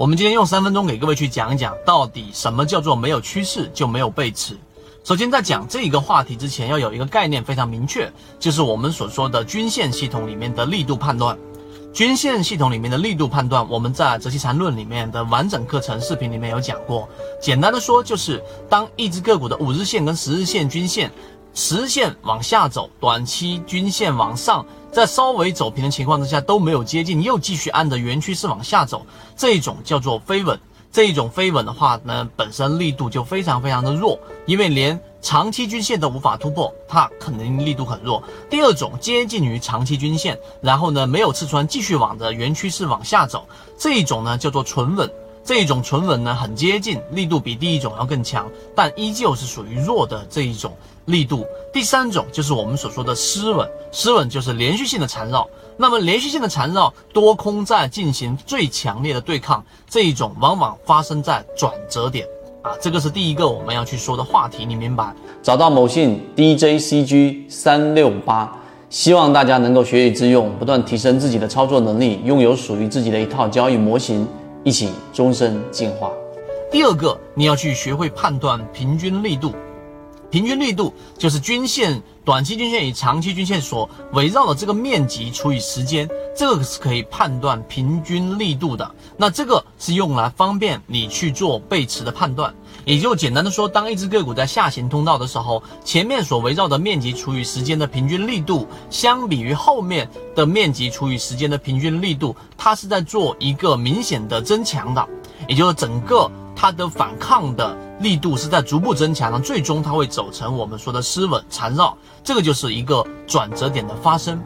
我们今天用三分钟给各位去讲一讲，到底什么叫做没有趋势就没有背驰。首先，在讲这一个话题之前，要有一个概念非常明确，就是我们所说的均线系统里面的力度判断。均线系统里面的力度判断，我们在《择期缠论》里面的完整课程视频里面有讲过。简单的说，就是当一只个股的五日线跟十日线均线，实线往下走，短期均线往上。在稍微走平的情况之下都没有接近，又继续按着原趋势往下走，这一种叫做飞稳。这一种飞稳的话呢，本身力度就非常非常的弱，因为连长期均线都无法突破，它肯定力度很弱。第二种接近于长期均线，然后呢没有刺穿，继续往着原趋势往下走，这一种呢叫做纯稳。这一种纯稳呢很接近，力度比第一种要更强，但依旧是属于弱的这一种力度。第三种就是我们所说的失稳，失稳就是连续性的缠绕。那么连续性的缠绕，多空在进行最强烈的对抗，这一种往往发生在转折点啊，这个是第一个我们要去说的话题，你明白？找到某信 DJCG 三六八，希望大家能够学以致用，不断提升自己的操作能力，拥有属于自己的一套交易模型。一起终身进化。第二个，你要去学会判断平均力度。平均力度就是均线、短期均线与长期均线所围绕的这个面积除以时间，这个是可以判断平均力度的。那这个是用来方便你去做背驰的判断。也就简单的说，当一只个股在下行通道的时候，前面所围绕的面积除以时间的平均力度，相比于后面的面积除以时间的平均力度，它是在做一个明显的增强的，也就是整个它的反抗的力度是在逐步增强的，最终它会走成我们说的失稳缠绕，这个就是一个转折点的发生。